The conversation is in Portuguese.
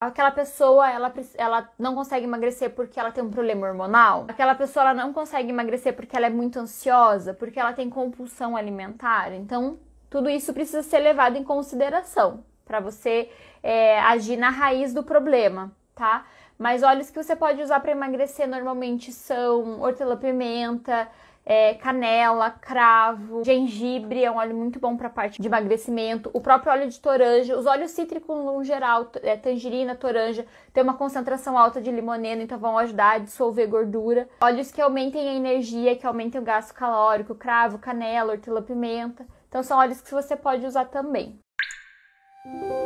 Aquela pessoa, ela, ela não consegue emagrecer porque ela tem um problema hormonal. Aquela pessoa, ela não consegue emagrecer porque ela é muito ansiosa, porque ela tem compulsão alimentar. Então, tudo isso precisa ser levado em consideração para você é, agir na raiz do problema, tá? Mas óleos que você pode usar para emagrecer normalmente são hortelã-pimenta, é, canela, cravo, gengibre, é um óleo muito bom para parte de emagrecimento. O próprio óleo de toranja, os óleos cítricos no geral, é, tangerina, toranja, tem uma concentração alta de limoneno, então vão ajudar a dissolver gordura. Óleos que aumentem a energia, que aumentem o gasto calórico, cravo, canela, hortelã-pimenta. Então são óleos que você pode usar também. Música